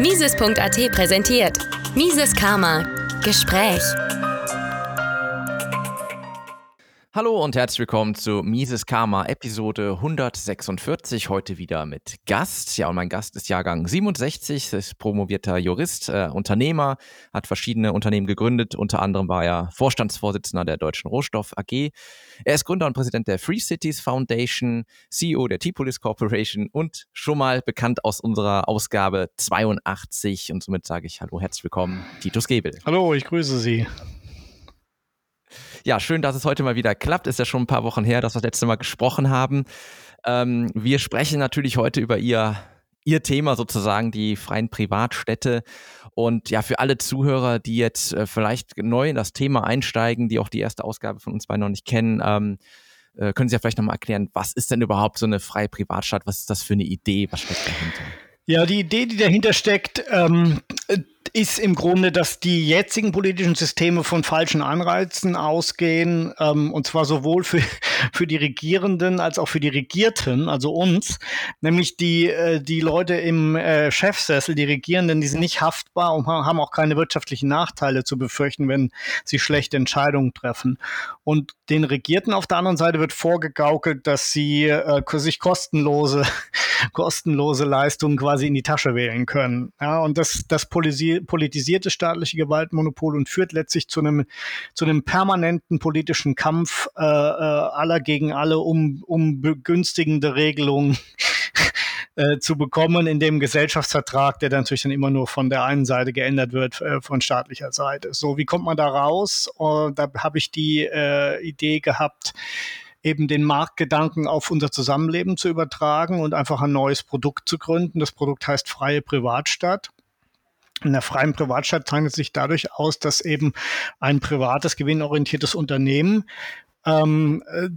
Mises.at präsentiert Mises Karma Gespräch. Hallo und herzlich willkommen zu Mises Karma Episode 146. Heute wieder mit Gast. Ja, und mein Gast ist Jahrgang 67, ist promovierter Jurist, äh, Unternehmer, hat verschiedene Unternehmen gegründet. Unter anderem war er Vorstandsvorsitzender der Deutschen Rohstoff AG. Er ist Gründer und Präsident der Free Cities Foundation, CEO der T-Police Corporation und schon mal bekannt aus unserer Ausgabe 82. Und somit sage ich Hallo, herzlich willkommen, Titus Gebel. Hallo, ich grüße Sie. Ja, schön, dass es heute mal wieder klappt. Ist ja schon ein paar Wochen her, dass wir das letzte Mal gesprochen haben. Ähm, wir sprechen natürlich heute über Ihr, Ihr Thema sozusagen, die freien Privatstädte. Und ja, für alle Zuhörer, die jetzt äh, vielleicht neu in das Thema einsteigen, die auch die erste Ausgabe von uns beiden noch nicht kennen, ähm, äh, können Sie ja vielleicht nochmal erklären, was ist denn überhaupt so eine freie Privatstadt? Was ist das für eine Idee? Was steckt dahinter? Ja, die Idee, die dahinter steckt, ähm, ist im Grunde, dass die jetzigen politischen Systeme von falschen Anreizen ausgehen, ähm, und zwar sowohl für, für die Regierenden als auch für die Regierten, also uns, nämlich die, äh, die Leute im äh, Chefsessel, die Regierenden, die sind nicht haftbar und haben auch keine wirtschaftlichen Nachteile zu befürchten, wenn sie schlechte Entscheidungen treffen. Und den Regierten auf der anderen Seite wird vorgegaukelt, dass sie äh, sich kostenlose, kostenlose Leistungen quasi in die Tasche wählen können. Ja, und das, das politisiert politisierte staatliche Gewaltmonopol und führt letztlich zu einem, zu einem permanenten politischen Kampf äh, äh, aller gegen alle um, um begünstigende Regelungen äh, zu bekommen in dem Gesellschaftsvertrag, der dann natürlich dann immer nur von der einen Seite geändert wird, äh, von staatlicher Seite. So, wie kommt man da raus? Uh, da habe ich die Idee gehabt, eben den Marktgedanken auf unser Zusammenleben zu übertragen und einfach ein neues Produkt zu gründen. Das Produkt heißt Freie Privatstadt. In der freien Privatstadt zeichnet sich dadurch aus, dass eben ein privates, gewinnorientiertes Unternehmen ähm, äh,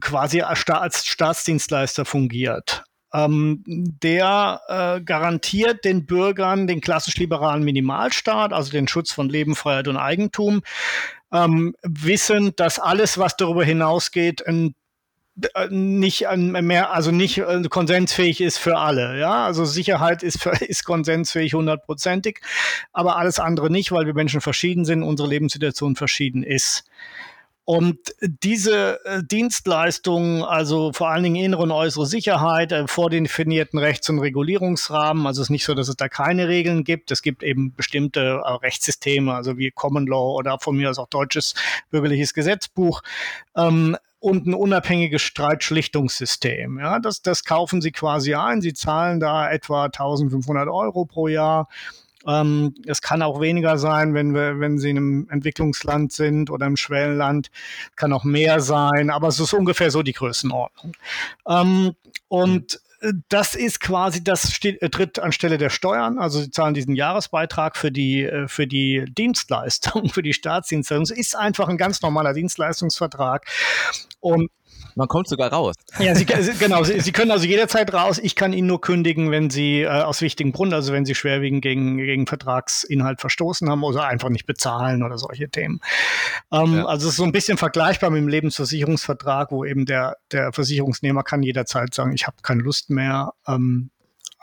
quasi als Staatsdienstleister fungiert. Ähm, der äh, garantiert den Bürgern den klassisch liberalen Minimalstaat, also den Schutz von Leben, Freiheit und Eigentum, ähm, wissend, dass alles, was darüber hinausgeht, ein nicht mehr, also nicht äh, konsensfähig ist für alle. Ja, also Sicherheit ist, für, ist konsensfähig hundertprozentig, aber alles andere nicht, weil wir Menschen verschieden sind, unsere Lebenssituation verschieden ist. Und diese äh, Dienstleistungen, also vor allen Dingen innere und äußere Sicherheit, äh, vordefinierten Rechts- und Regulierungsrahmen, also es ist nicht so, dass es da keine Regeln gibt. Es gibt eben bestimmte äh, Rechtssysteme, also wie Common Law oder von mir aus auch deutsches bürgerliches Gesetzbuch. Ähm, und ein unabhängiges Streitschlichtungssystem. Ja, das, das kaufen Sie quasi ein. Sie zahlen da etwa 1500 Euro pro Jahr. Ähm, es kann auch weniger sein, wenn wir, wenn Sie in einem Entwicklungsland sind oder im Schwellenland, kann auch mehr sein, aber es ist ungefähr so die Größenordnung. Ähm, und das ist quasi, das steht, äh, tritt anstelle der Steuern. Also sie zahlen diesen Jahresbeitrag für die, äh, für die Dienstleistung, für die Staatsdienstleistung. Es ist einfach ein ganz normaler Dienstleistungsvertrag. Und man kommt sogar raus. Ja, Sie, genau. Sie, Sie, können also jederzeit raus. Ich kann Ihnen nur kündigen, wenn Sie äh, aus wichtigen Gründen, also wenn Sie schwerwiegend gegen, gegen Vertragsinhalt verstoßen haben oder einfach nicht bezahlen oder solche Themen. Ähm, ja. Also es ist so ein bisschen vergleichbar mit dem Lebensversicherungsvertrag, wo eben der, der Versicherungsnehmer kann jederzeit sagen, ich habe keine Lust mehr. Ähm,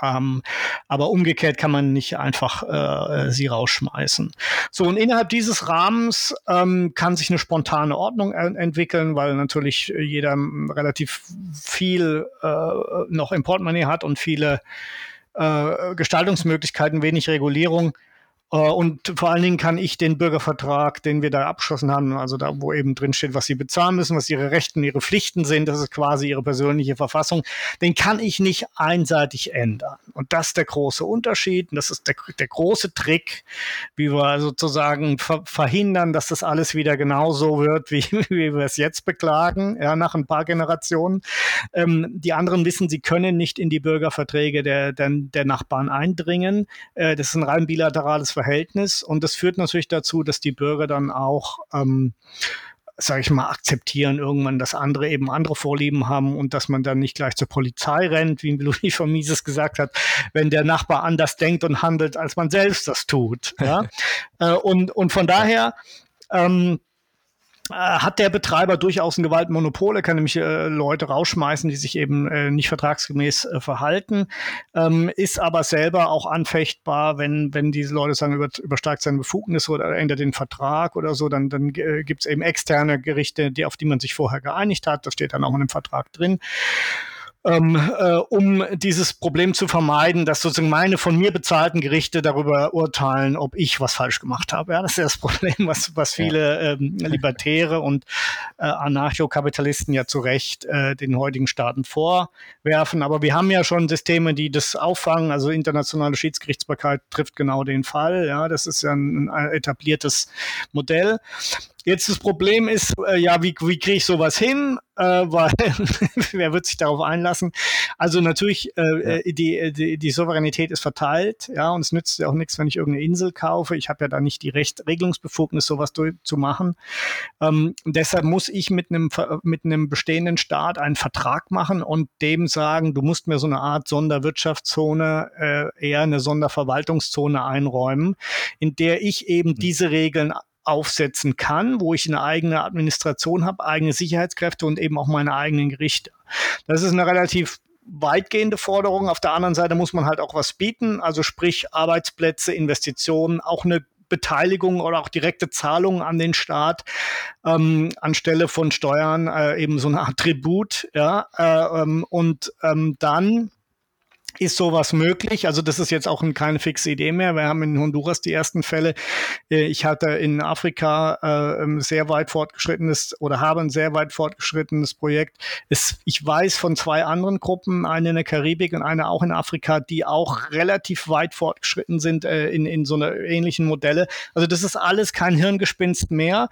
ähm, aber umgekehrt kann man nicht einfach äh, sie rausschmeißen. So, und innerhalb dieses Rahmens ähm, kann sich eine spontane Ordnung entwickeln, weil natürlich jeder relativ viel äh, noch im Portemonnaie hat und viele äh, Gestaltungsmöglichkeiten, wenig Regulierung. Äh, und vor allen Dingen kann ich den Bürgervertrag, den wir da abgeschlossen haben, also da, wo eben drin steht, was sie bezahlen müssen, was ihre Rechten, ihre Pflichten sind, das ist quasi ihre persönliche Verfassung, den kann ich nicht einseitig ändern. Und das ist der große Unterschied. Und das ist der, der große Trick, wie wir sozusagen ver verhindern, dass das alles wieder genauso wird, wie, wie wir es jetzt beklagen, ja, nach ein paar Generationen. Ähm, die anderen wissen, sie können nicht in die Bürgerverträge der, der, der Nachbarn eindringen. Äh, das ist ein rein bilaterales Verhältnis und das führt natürlich dazu, dass die Bürger dann auch ähm, sage ich mal, akzeptieren irgendwann, dass andere eben andere Vorlieben haben und dass man dann nicht gleich zur Polizei rennt, wie Louis von Mises gesagt hat, wenn der Nachbar anders denkt und handelt, als man selbst das tut. Ja? Äh, und, und von daher ähm, äh, hat der Betreiber durchaus ein Gewaltmonopol. Er kann nämlich äh, Leute rausschmeißen, die sich eben äh, nicht vertragsgemäß äh, verhalten, ähm, ist aber selber auch anfechtbar, wenn, wenn diese Leute sagen, über, übersteigt seine Befugnisse oder ändert den Vertrag oder so, dann, dann äh, gibt es eben externe Gerichte, die, auf die man sich vorher geeinigt hat. Das steht dann auch in dem Vertrag drin ähm, äh, um dieses Problem zu vermeiden, dass sozusagen meine von mir bezahlten Gerichte darüber urteilen, ob ich was falsch gemacht habe. Ja, das ist ja das Problem, was, was viele ähm, Libertäre und äh, Anarchokapitalisten ja zu Recht äh, den heutigen Staaten vorwerfen. Aber wir haben ja schon Systeme, die das auffangen. Also internationale Schiedsgerichtsbarkeit trifft genau den Fall. Ja, das ist ja ein, ein etabliertes Modell. Jetzt das Problem ist, äh, ja, wie, wie kriege ich sowas hin? Äh, weil wer wird sich darauf einlassen? Also natürlich, äh, ja. Äh, die, die, die Souveränität ist verteilt, ja, und es nützt ja auch nichts, wenn ich irgendeine Insel kaufe. Ich habe ja da nicht die Recht Regelungsbefugnis, sowas zu machen. Ähm, deshalb muss ich mit einem mit einem bestehenden Staat einen Vertrag machen und dem sagen, du musst mir so eine Art Sonderwirtschaftszone, äh, eher eine Sonderverwaltungszone einräumen, in der ich eben hm. diese Regeln aufsetzen kann, wo ich eine eigene Administration habe, eigene Sicherheitskräfte und eben auch meine eigenen Gerichte. Das ist eine relativ weitgehende Forderung. Auf der anderen Seite muss man halt auch was bieten, also sprich Arbeitsplätze, Investitionen, auch eine Beteiligung oder auch direkte Zahlungen an den Staat ähm, anstelle von Steuern, äh, eben so eine Art Tribut. Ja, äh, ähm, und ähm, dann ist sowas möglich? Also das ist jetzt auch keine fixe Idee mehr. Wir haben in Honduras die ersten Fälle. Äh, ich hatte in Afrika äh, ein sehr weit fortgeschrittenes oder habe ein sehr weit fortgeschrittenes Projekt. Ich weiß von zwei anderen Gruppen, eine in der Karibik und eine auch in Afrika, die auch relativ weit fortgeschritten sind äh, in, in so einer ähnlichen Modelle. Also das ist alles kein Hirngespinst mehr.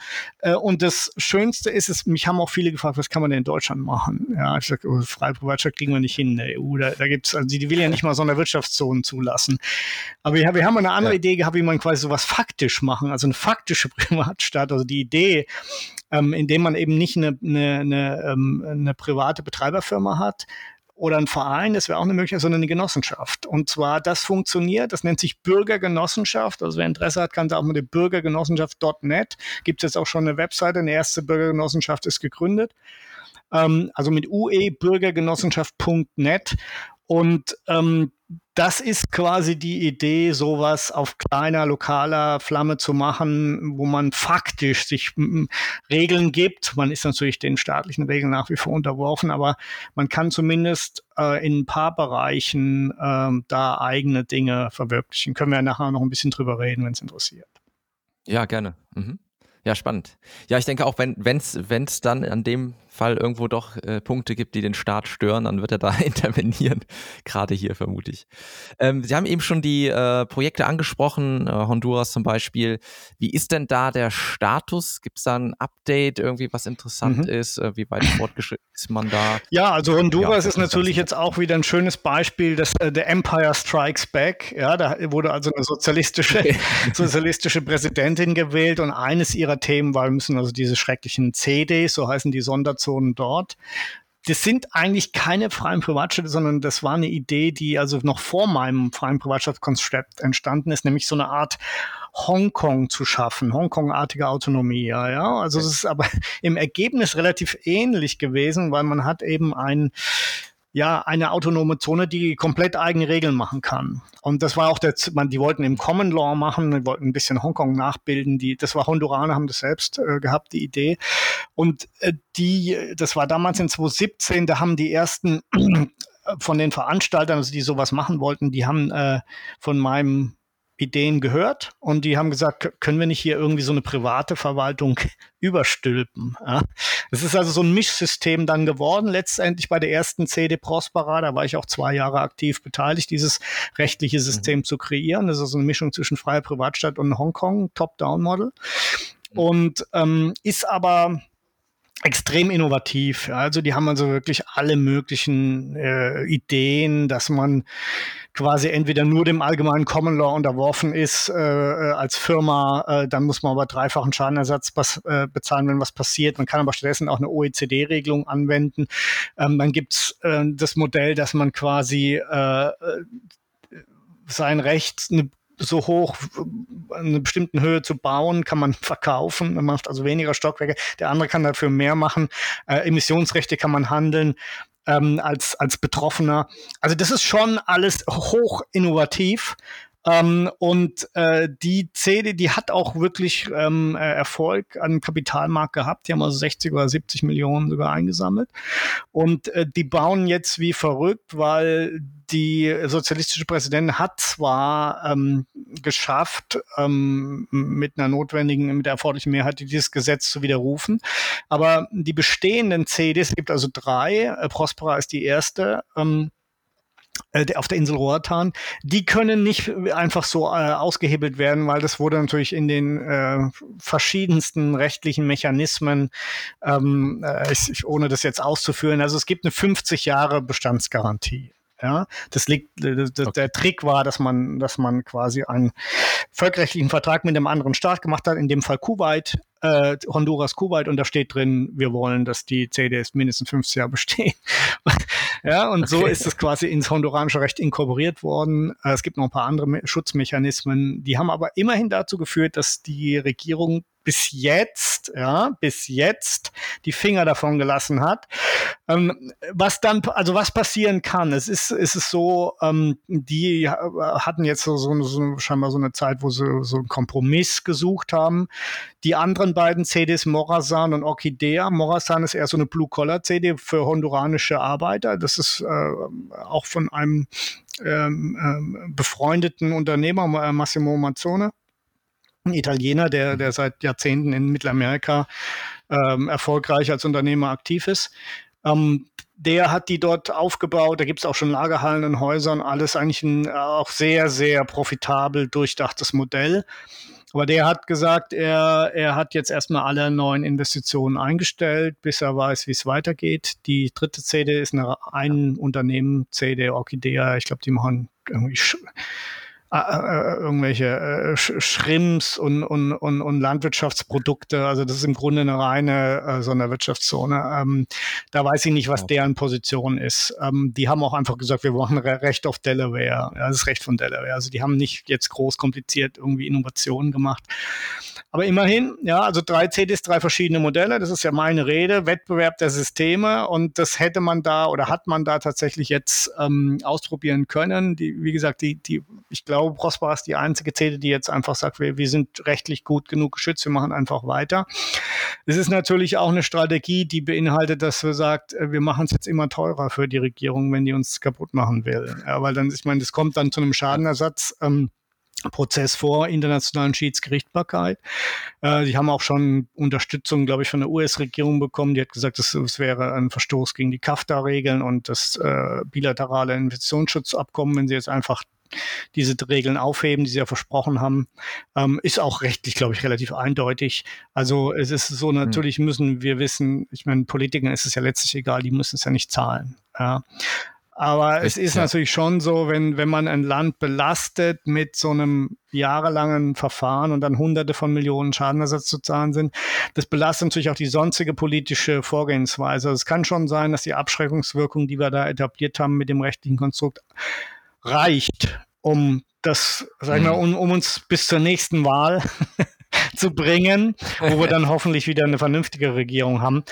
Und das Schönste ist es, mich haben auch viele gefragt, was kann man denn in Deutschland machen? Ja, ich sage, oh, freie Privatstadt kriegen wir nicht hin in der EU. Da, da gibt es, also die die will ja nicht mal so eine Sonderwirtschaftszone zulassen. Aber wir, wir haben eine andere ja. Idee gehabt, wie man quasi sowas faktisch machen, also eine faktische Privatstadt, also die Idee, ähm, indem man eben nicht eine, eine, eine, ähm, eine private Betreiberfirma hat, oder ein Verein, das wäre auch eine Möglichkeit, sondern eine Genossenschaft. Und zwar, das funktioniert, das nennt sich Bürgergenossenschaft. Also wer Interesse hat, kann da auch mit der Bürgergenossenschaft.net. Gibt es jetzt auch schon eine Webseite, eine erste Bürgergenossenschaft ist gegründet. Ähm, also mit uebürgergenossenschaft.net. Und ähm, das ist quasi die Idee, sowas auf kleiner, lokaler Flamme zu machen, wo man faktisch sich Regeln gibt. Man ist natürlich den staatlichen Regeln nach wie vor unterworfen, aber man kann zumindest äh, in ein paar Bereichen äh, da eigene Dinge verwirklichen. Können wir nachher noch ein bisschen drüber reden, wenn es interessiert. Ja, gerne. Mhm. Ja, spannend. Ja, ich denke auch, wenn es dann an dem Fall irgendwo doch äh, Punkte gibt, die den Staat stören, dann wird er da intervenieren. Gerade hier vermute ich. Ähm, Sie haben eben schon die äh, Projekte angesprochen, äh, Honduras zum Beispiel. Wie ist denn da der Status? Gibt es da ein Update, irgendwie was interessant mhm. ist? Äh, wie weit fortgeschritten ist man da? Ja, also Honduras ja, ist natürlich jetzt auch wieder ein schönes Beispiel, dass äh, der Empire Strikes Back. Ja, da wurde also eine sozialistische, sozialistische Präsidentin gewählt und eines ihrer Themen war, wir müssen also diese schrecklichen CDs, so heißen die Sonderzonen, Organisationen dort. Das sind eigentlich keine freien Privatstädte, sondern das war eine Idee, die also noch vor meinem freien Privatstadtkonzept entstanden ist, nämlich so eine Art Hongkong zu schaffen, Hongkong-artige Autonomie, ja, ja. Also es ist aber im Ergebnis relativ ähnlich gewesen, weil man hat eben ein ja, eine autonome Zone, die komplett eigene Regeln machen kann. Und das war auch der, man, die wollten im Common Law machen, die wollten ein bisschen Hongkong nachbilden. Die, das war Honduraner, haben das selbst äh, gehabt, die Idee. Und äh, die, das war damals in 2017, da haben die ersten von den Veranstaltern, also die sowas machen wollten, die haben äh, von meinem Ideen gehört und die haben gesagt, können wir nicht hier irgendwie so eine private Verwaltung überstülpen? Ja? Es ist also so ein Mischsystem dann geworden, letztendlich bei der ersten CD Prospera, da war ich auch zwei Jahre aktiv beteiligt, dieses rechtliche System mhm. zu kreieren. Das ist so eine Mischung zwischen freier Privatstadt und Hongkong, Top-Down-Model. Mhm. Und ähm, ist aber extrem innovativ. Also die haben also wirklich alle möglichen äh, Ideen, dass man quasi entweder nur dem allgemeinen Common Law unterworfen ist äh, äh, als Firma, äh, dann muss man aber dreifachen Schadenersatz äh, bezahlen, wenn was passiert. Man kann aber stattdessen auch eine OECD-Regelung anwenden. Ähm, dann gibt's äh, das Modell, dass man quasi äh, äh sein Recht, eine so hoch an einer bestimmten Höhe zu bauen, kann man verkaufen. Man macht also weniger Stockwerke. Der andere kann dafür mehr machen. Äh, Emissionsrechte kann man handeln ähm, als, als Betroffener. Also das ist schon alles hoch innovativ. Ähm, und äh, die CD, die hat auch wirklich ähm, äh, Erfolg an Kapitalmarkt gehabt. Die haben also 60 oder 70 Millionen sogar eingesammelt. Und äh, die bauen jetzt wie verrückt, weil die sozialistische Präsidentin hat zwar ähm, geschafft, ähm, mit einer notwendigen, mit der erforderlichen Mehrheit dieses Gesetz zu widerrufen, aber die bestehenden CDs, es gibt also drei, äh, Prospera ist die erste, ähm, äh, auf der Insel Roatan, die können nicht einfach so äh, ausgehebelt werden, weil das wurde natürlich in den äh, verschiedensten rechtlichen Mechanismen, ähm, äh, ich, ohne das jetzt auszuführen, also es gibt eine 50 Jahre Bestandsgarantie. Ja, das liegt, das, okay. der Trick war, dass man, dass man quasi einen völkerrechtlichen Vertrag mit einem anderen Staat gemacht hat, in dem Fall Kuwait, äh, Honduras, Kuwait, und da steht drin, wir wollen, dass die CDS mindestens 50 Jahre bestehen. ja, und okay. so ist es quasi ins honduranische Recht inkorporiert worden. Äh, es gibt noch ein paar andere Me Schutzmechanismen, die haben aber immerhin dazu geführt, dass die Regierung bis jetzt, ja, bis jetzt die Finger davon gelassen hat. Ähm, was dann, also was passieren kann, es ist, ist es so, ähm, die hatten jetzt so, so, so, scheinbar so eine Zeit, wo sie so einen Kompromiss gesucht haben. Die anderen beiden CDs, Morazan und Orchidea, Morazan ist eher so eine Blue-Collar-CD für honduranische Arbeiter. Das ist äh, auch von einem ähm, ähm, befreundeten Unternehmer, Massimo Mazzone ein Italiener, der, der seit Jahrzehnten in Mittelamerika ähm, erfolgreich als Unternehmer aktiv ist. Ähm, der hat die dort aufgebaut. Da gibt es auch schon Lagerhallen in Häusern, alles eigentlich ein auch sehr, sehr profitabel durchdachtes Modell. Aber der hat gesagt, er, er hat jetzt erstmal alle neuen Investitionen eingestellt, bis er weiß, wie es weitergeht. Die dritte CD ist eine ein Unternehmen, CD Orchidea. Ich glaube, die machen irgendwie äh, irgendwelche äh, Schrimps und, und, und, und Landwirtschaftsprodukte. Also das ist im Grunde eine reine äh, Sonderwirtschaftszone. Ähm, da weiß ich nicht, was ja. deren Position ist. Ähm, die haben auch einfach gesagt, wir wollen Recht auf Delaware. Ja, das ist Recht von Delaware. Also die haben nicht jetzt groß kompliziert irgendwie Innovationen gemacht. Aber immerhin, ja, also drei CDs, drei verschiedene Modelle. Das ist ja meine Rede. Wettbewerb der Systeme. Und das hätte man da oder hat man da tatsächlich jetzt ähm, ausprobieren können. Die, wie gesagt, die, die, ich glaube, glaube, Prosper ist die einzige Zähle, die jetzt einfach sagt, wir, wir sind rechtlich gut genug geschützt, wir machen einfach weiter. Es ist natürlich auch eine Strategie, die beinhaltet, dass wir sagt, äh, wir machen es jetzt immer teurer für die Regierung, wenn die uns kaputt machen will. Ja, weil dann, ich meine, das kommt dann zu einem Schadenersatz. Ähm, Prozess vor internationalen Schiedsgerichtbarkeit. Äh, haben auch schon Unterstützung, glaube ich, von der US-Regierung bekommen. Die hat gesagt, es, es wäre ein Verstoß gegen die CAFTA-Regeln und das äh, bilaterale Investitionsschutzabkommen, wenn sie jetzt einfach diese Regeln aufheben, die sie ja versprochen haben, ähm, ist auch rechtlich, glaube ich, relativ eindeutig. Also es ist so, hm. natürlich müssen wir wissen, ich meine, Politikern ist es ja letztlich egal, die müssen es ja nicht zahlen. Ja. Aber es ist ja. natürlich schon so, wenn, wenn man ein Land belastet mit so einem jahrelangen Verfahren und dann hunderte von Millionen Schadenersatz zu zahlen sind, das belastet natürlich auch die sonstige politische Vorgehensweise. Es kann schon sein, dass die Abschreckungswirkung, die wir da etabliert haben mit dem rechtlichen Konstrukt, reicht, um das, sagen wir, mhm. um, um uns bis zur nächsten Wahl zu bringen, wo wir dann hoffentlich wieder eine vernünftige Regierung haben.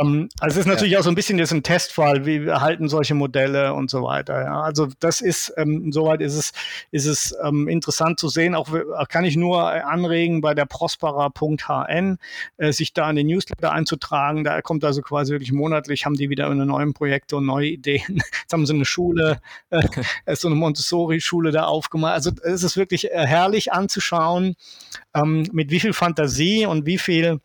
Ähm, also es ist natürlich ja. auch so ein bisschen jetzt ein Testfall, wie erhalten solche Modelle und so weiter. Ja. Also das ist, ähm, insoweit ist es, ist es ähm, interessant zu sehen. Auch kann ich nur anregen, bei der prospera.hn äh, sich da in den Newsletter einzutragen. Da kommt also quasi wirklich monatlich, haben die wieder eine neuen Projekte und neue Ideen. Jetzt haben sie eine Schule, äh, so eine Montessori-Schule da aufgemacht. Also es ist wirklich äh, herrlich anzuschauen, ähm, mit wie viel Fantasie und wie viel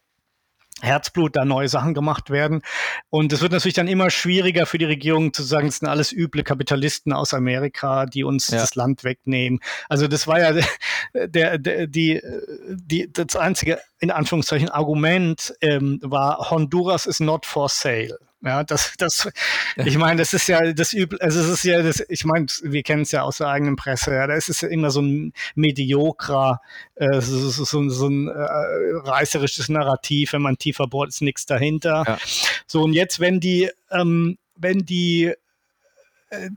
Herzblut da neue Sachen gemacht werden. Und es wird natürlich dann immer schwieriger für die Regierung zu sagen, es sind alles üble Kapitalisten aus Amerika, die uns ja. das Land wegnehmen. Also das war ja der, der, die, die, das einzige, in Anführungszeichen, Argument ähm, war, Honduras is not for sale. Ja, das, das, ich meine, das ist ja das übel, also es ist ja das, ich meine, wir kennen es ja aus der eigenen Presse, ja, da ist es ja immer so ein mediokrer, äh, so, so, so, so ein äh, reißerisches Narrativ, wenn man tiefer bohrt, ist nichts dahinter. Ja. So, und jetzt, wenn die, ähm, wenn die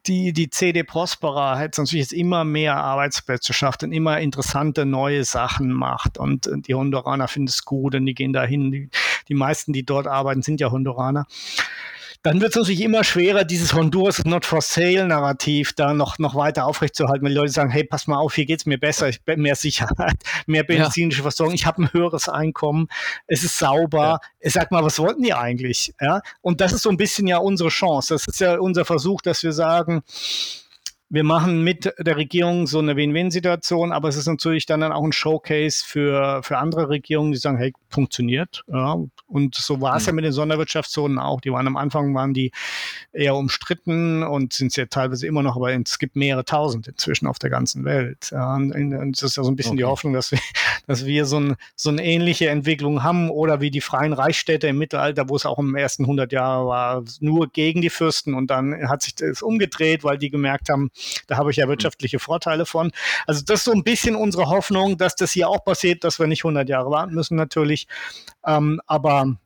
die, die CD Prospera hat natürlich jetzt immer mehr Arbeitsplätze schafft und immer interessante neue Sachen macht. Und die Honduraner finden es gut und die gehen dahin. Die, die meisten, die dort arbeiten, sind ja Honduraner dann wird es natürlich immer schwerer, dieses Honduras is not for sale Narrativ da noch, noch weiter aufrechtzuerhalten, wenn die Leute sagen, hey, pass mal auf, hier geht es mir besser, ich bin mehr Sicherheit, mehr medizinische ja. Versorgung, ich habe ein höheres Einkommen, es ist sauber. Ja. Sag mal, was wollten die eigentlich? Ja? Und das ist so ein bisschen ja unsere Chance. Das ist ja unser Versuch, dass wir sagen, wir machen mit der Regierung so eine Win-Win-Situation, aber es ist natürlich dann auch ein Showcase für, für andere Regierungen, die sagen, hey, funktioniert. Ja. Und so war es mhm. ja mit den Sonderwirtschaftszonen auch. Die waren am Anfang, waren die eher umstritten und sind es ja teilweise immer noch, aber es gibt mehrere tausend inzwischen auf der ganzen Welt. Ja. Und, und das ist ja so ein bisschen okay. die Hoffnung, dass wir, dass wir so, ein, so eine ähnliche Entwicklung haben oder wie die freien Reichsstädte im Mittelalter, wo es auch im ersten 100 Jahre war, nur gegen die Fürsten und dann hat sich das umgedreht, weil die gemerkt haben, da habe ich ja wirtschaftliche Vorteile von. Also das ist so ein bisschen unsere Hoffnung, dass das hier auch passiert, dass wir nicht 100 Jahre warten müssen natürlich. Ähm, aber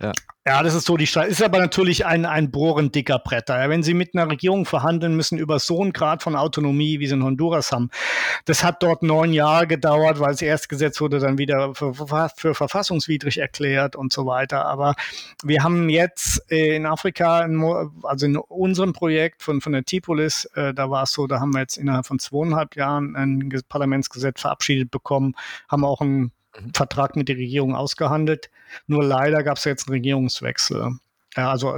ja. Ja, das ist so die Streit. Ist aber natürlich ein, ein Bohren dicker Bretter. Ja, wenn Sie mit einer Regierung verhandeln müssen über so einen Grad von Autonomie, wie Sie in Honduras haben, das hat dort neun Jahre gedauert, weil das erste Gesetz wurde dann wieder für, für verfassungswidrig erklärt und so weiter. Aber wir haben jetzt äh, in Afrika, also in unserem Projekt von, von der Tipolis, äh, da war es so, da haben wir jetzt innerhalb von zweieinhalb Jahren ein Parlamentsgesetz verabschiedet bekommen, haben auch ein. Vertrag mit der Regierung ausgehandelt. Nur leider gab es jetzt einen Regierungswechsel. Ja, also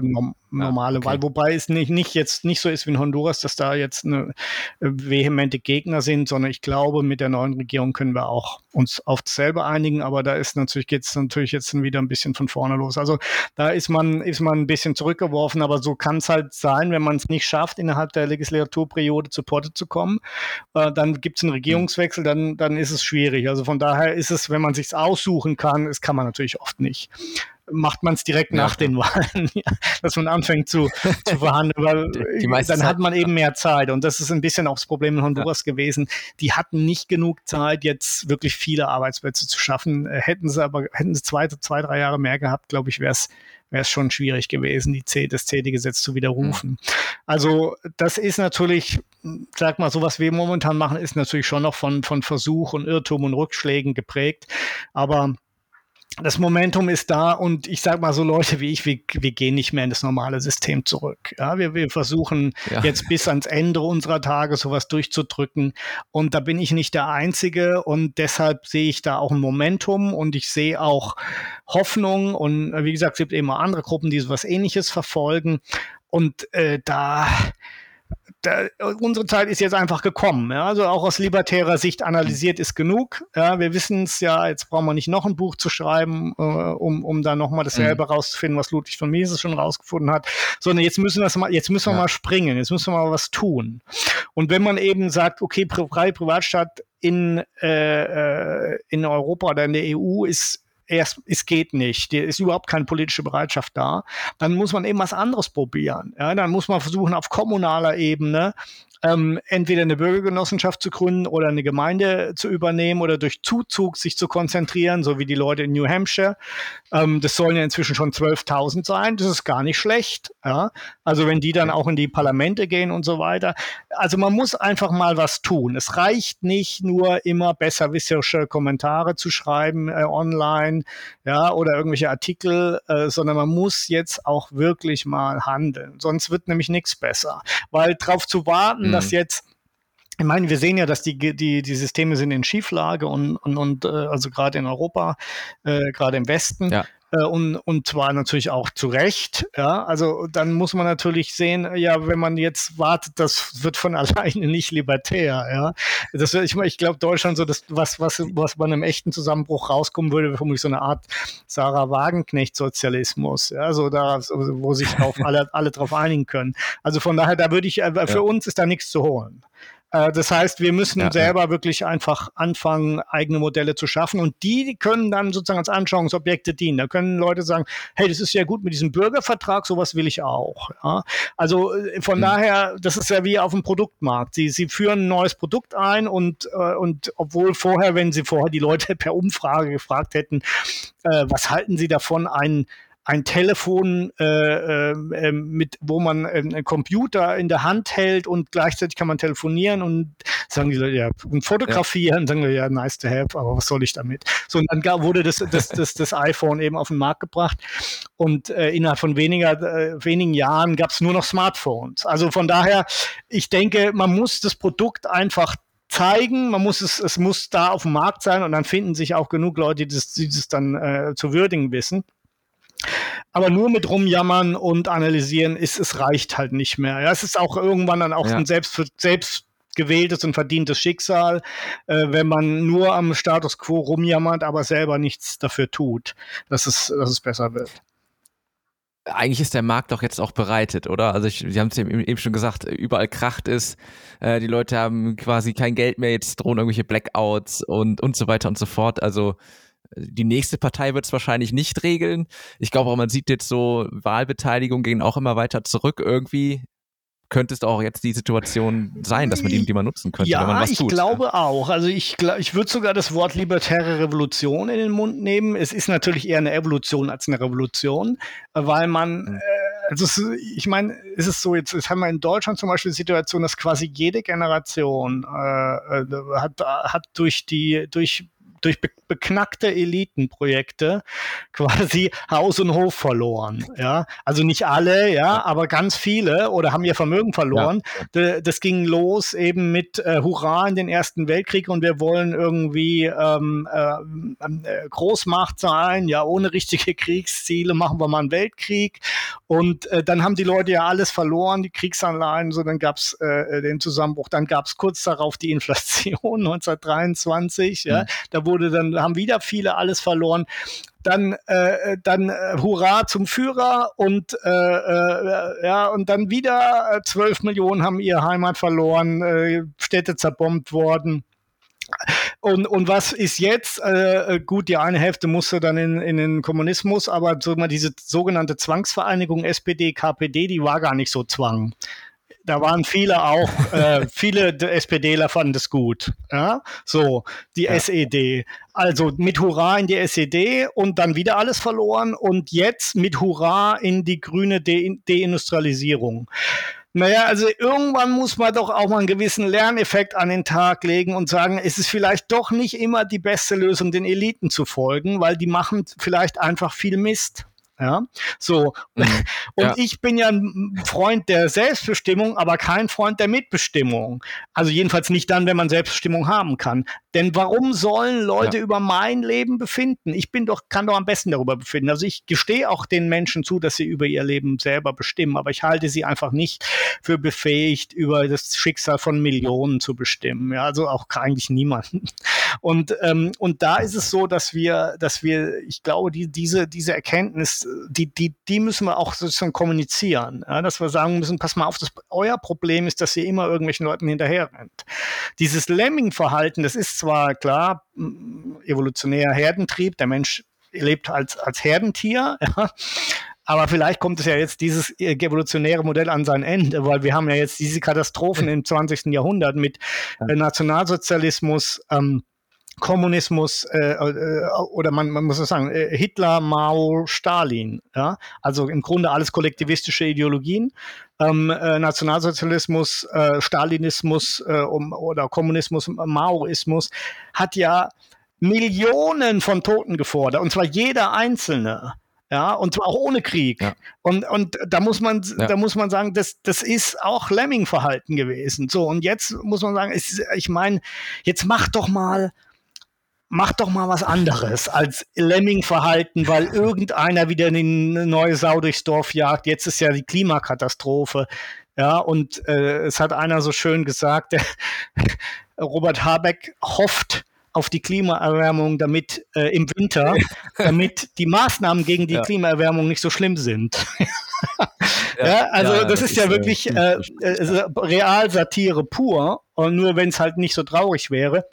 normale okay. Wahl, wobei es nicht, nicht jetzt nicht so ist wie in Honduras, dass da jetzt eine äh, vehemente Gegner sind, sondern ich glaube, mit der neuen Regierung können wir auch uns auf dasselbe einigen, aber da ist natürlich, geht es natürlich jetzt wieder ein bisschen von vorne los. Also da ist man, ist man ein bisschen zurückgeworfen, aber so kann es halt sein, wenn man es nicht schafft, innerhalb der Legislaturperiode zu Porte zu kommen, äh, dann gibt es einen Regierungswechsel, dann, dann ist es schwierig. Also von daher ist es, wenn man sich aussuchen kann, das kann man natürlich oft nicht macht man es direkt ja, nach den Wahlen, dass man anfängt zu, zu verhandeln, weil die, die dann hat man eben mehr Zeit. Und das ist ein bisschen auch das Problem in Honduras ja. gewesen. Die hatten nicht genug Zeit, jetzt wirklich viele Arbeitsplätze zu schaffen. Äh, hätten sie aber, hätten sie zwei, zwei drei Jahre mehr gehabt, glaube ich, wäre es wäre es schon schwierig gewesen, die C, das CD-Gesetz zu widerrufen. Mhm. Also das ist natürlich, sag mal, so was wir momentan machen, ist natürlich schon noch von, von Versuch und Irrtum und Rückschlägen geprägt. Aber das Momentum ist da und ich sage mal so Leute wie ich, wir, wir gehen nicht mehr in das normale System zurück. Ja, wir, wir versuchen ja. jetzt bis ans Ende unserer Tage sowas durchzudrücken und da bin ich nicht der Einzige und deshalb sehe ich da auch ein Momentum und ich sehe auch Hoffnung und wie gesagt, es gibt eben auch andere Gruppen, die sowas ähnliches verfolgen und äh, da da, unsere Zeit ist jetzt einfach gekommen. Ja? Also auch aus libertärer Sicht analysiert ist genug. Ja? Wir wissen es ja, jetzt brauchen wir nicht noch ein Buch zu schreiben, äh, um, um da nochmal dasselbe mhm. rauszufinden, was Ludwig von Mises schon rausgefunden hat, sondern jetzt müssen, wir mal, jetzt müssen wir ja. mal springen, jetzt müssen wir mal was tun. Und wenn man eben sagt, okay, freie Privatstaat in, äh, äh, in Europa oder in der EU ist erst, es geht nicht, es ist überhaupt keine politische Bereitschaft da, dann muss man eben was anderes probieren. Ja, dann muss man versuchen, auf kommunaler Ebene ähm, entweder eine Bürgergenossenschaft zu gründen oder eine Gemeinde zu übernehmen oder durch Zuzug sich zu konzentrieren, so wie die Leute in New Hampshire. Ähm, das sollen ja inzwischen schon 12.000 sein. Das ist gar nicht schlecht. Ja? Also wenn die dann auch in die Parlamente gehen und so weiter. Also man muss einfach mal was tun. Es reicht nicht nur immer besserwisserische Kommentare zu schreiben äh, online, ja, oder irgendwelche Artikel, äh, sondern man muss jetzt auch wirklich mal handeln. Sonst wird nämlich nichts besser. Weil darauf zu warten, mhm. dass jetzt ich meine, wir sehen ja, dass die, die, die Systeme sind in Schieflage und, und, und äh, also gerade in Europa, äh, gerade im Westen. Ja. Äh, und, und zwar natürlich auch zu Recht. Ja, also dann muss man natürlich sehen, ja, wenn man jetzt wartet, das wird von alleine nicht libertär. Ja, das, ich, ich glaube, Deutschland so das, was, was, was bei einem echten Zusammenbruch rauskommen würde, vermutlich so eine Art Sarah Wagenknecht-Sozialismus. Ja, so da, wo sich drauf alle, alle drauf einigen können. Also von daher, da würde ich, äh, für ja. uns ist da nichts zu holen. Äh, das heißt, wir müssen ja, selber ja. wirklich einfach anfangen, eigene Modelle zu schaffen und die können dann sozusagen als Anschauungsobjekte dienen. Da können Leute sagen, hey, das ist ja gut mit diesem Bürgervertrag, sowas will ich auch. Ja? Also äh, von mhm. daher, das ist ja wie auf dem Produktmarkt. Sie, sie führen ein neues Produkt ein und, äh, und obwohl vorher, wenn sie vorher die Leute per Umfrage gefragt hätten, äh, was halten sie davon, ein ein Telefon, äh, äh, mit, wo man einen Computer in der Hand hält und gleichzeitig kann man telefonieren und sagen die Leute, ja, und fotografieren, ja. sagen wir, ja, nice to have, aber was soll ich damit? So, und dann wurde das, das, das, das iPhone eben auf den Markt gebracht und äh, innerhalb von weniger, äh, wenigen Jahren gab es nur noch Smartphones. Also von daher, ich denke, man muss das Produkt einfach zeigen, man muss es, es muss da auf dem Markt sein und dann finden sich auch genug Leute, die das, die das dann äh, zu würdigen wissen. Aber nur mit rumjammern und analysieren ist, es reicht halt nicht mehr. Ja, es ist auch irgendwann dann auch ja. ein selbst, selbst gewähltes und verdientes Schicksal, äh, wenn man nur am Status quo rumjammert, aber selber nichts dafür tut, dass es, dass es besser wird eigentlich ist der Markt doch jetzt auch bereitet, oder? Also ich, Sie haben es eben schon gesagt, überall kracht es, äh, die Leute haben quasi kein Geld mehr, jetzt drohen irgendwelche Blackouts und, und so weiter und so fort. Also die nächste Partei wird es wahrscheinlich nicht regeln. Ich glaube auch, man sieht jetzt so, Wahlbeteiligung gehen auch immer weiter zurück irgendwie könnte es auch jetzt die Situation sein, dass man die, die man nutzen könnte, ja, wenn man was tut. ich glaube ja. auch. Also ich, ich würde sogar das Wort libertäre Revolution in den Mund nehmen. Es ist natürlich eher eine Evolution als eine Revolution, weil man, mhm. äh, also ich meine, es ist so, jetzt, jetzt haben wir in Deutschland zum Beispiel die Situation, dass quasi jede Generation äh, äh hat, hat durch die, durch durch be beknackte Elitenprojekte quasi Haus und Hof verloren. Ja, also nicht alle, ja, aber ganz viele oder haben ihr Vermögen verloren. Ja. Das ging los eben mit äh, Hurra in den Ersten Weltkrieg und wir wollen irgendwie ähm, äh, äh, Großmacht sein, ja, ohne richtige Kriegsziele machen wir mal einen Weltkrieg. Und äh, dann haben die Leute ja alles verloren, die Kriegsanleihen, so dann gab es äh, den Zusammenbruch. Dann gab es kurz darauf die Inflation 1923, ja, mhm. da wurde wurde, dann haben wieder viele alles verloren. Dann, äh, dann äh, Hurra zum Führer und äh, äh, ja und dann wieder äh, zwölf Millionen haben ihre Heimat verloren, äh, Städte zerbombt worden. Und, und was ist jetzt? Äh, gut, die eine Hälfte musste dann in, in den Kommunismus, aber so diese sogenannte Zwangsvereinigung SPD, KPD, die war gar nicht so Zwang da waren viele auch, äh, viele SPDler fanden das gut. Ja? So, die ja. SED. Also mit Hurra in die SED und dann wieder alles verloren und jetzt mit Hurra in die grüne De Deindustrialisierung. Naja, also irgendwann muss man doch auch mal einen gewissen Lerneffekt an den Tag legen und sagen, es ist vielleicht doch nicht immer die beste Lösung, den Eliten zu folgen, weil die machen vielleicht einfach viel Mist. Ja, so. Mhm. Und ja. ich bin ja ein Freund der Selbstbestimmung, aber kein Freund der Mitbestimmung. Also jedenfalls nicht dann, wenn man Selbstbestimmung haben kann. Denn warum sollen Leute ja. über mein Leben befinden? Ich bin doch, kann doch am besten darüber befinden. Also ich gestehe auch den Menschen zu, dass sie über ihr Leben selber bestimmen, aber ich halte sie einfach nicht für befähigt, über das Schicksal von Millionen zu bestimmen. Ja, also auch eigentlich niemanden. Und, ähm, und da ist es so, dass wir, dass wir, ich glaube, die, diese, diese Erkenntnis, die, die, die müssen wir auch sozusagen kommunizieren. Ja, dass wir sagen müssen, pass mal auf, das, euer Problem ist, dass ihr immer irgendwelchen Leuten hinterher rennt. Dieses Lemming-Verhalten, das ist zwar klar, evolutionärer Herdentrieb, der Mensch lebt als, als Herdentier, ja, aber vielleicht kommt es ja jetzt dieses evolutionäre Modell an sein Ende, weil wir haben ja jetzt diese Katastrophen im 20. Jahrhundert mit äh, Nationalsozialismus, ähm, Kommunismus äh, äh, oder man, man muss sagen, äh, Hitler, Mao, Stalin. Ja? Also im Grunde alles kollektivistische Ideologien. Ähm, äh, Nationalsozialismus, äh, Stalinismus äh, um, oder Kommunismus, Maoismus hat ja Millionen von Toten gefordert, und zwar jeder einzelne. Ja, und zwar auch ohne Krieg. Ja. Und, und da muss man, ja. da muss man sagen, das, das ist auch Lemming-Verhalten gewesen. So, und jetzt muss man sagen, ist, ich meine, jetzt mach doch mal, mach doch mal was anderes als Lemming-Verhalten, weil irgendeiner wieder eine neue Sau durchs Dorf jagt. Jetzt ist ja die Klimakatastrophe. Ja, und äh, es hat einer so schön gesagt, der, Robert Habeck hofft auf die Klimaerwärmung, damit äh, im Winter, damit die Maßnahmen gegen die ja. Klimaerwärmung nicht so schlimm sind. ja, ja, also das, das, ist ja wirklich äh, äh, Realsatire pur, und nur wenn es halt nicht so traurig wäre.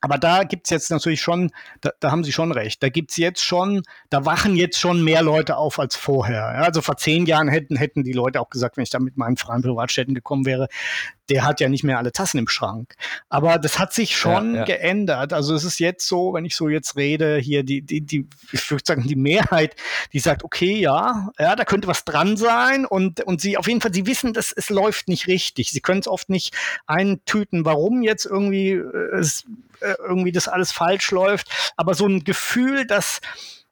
Aber da gibt's jetzt natürlich schon, da, da haben Sie schon recht, da gibt's jetzt schon, da wachen jetzt schon mehr Leute auf als vorher. Ja, also vor zehn Jahren hätten, hätten die Leute auch gesagt, wenn ich da mit meinen freien Privatstädten gekommen wäre, der hat ja nicht mehr alle Tassen im Schrank. Aber das hat sich schon ja, ja. geändert. Also es ist jetzt so, wenn ich so jetzt rede, hier die, die, die, ich würde sagen, die Mehrheit, die sagt, okay, ja, ja, da könnte was dran sein und, und sie auf jeden Fall, sie wissen, dass es läuft nicht richtig. Sie können es oft nicht eintüten, warum jetzt irgendwie äh, es irgendwie das alles falsch läuft, aber so ein Gefühl, dass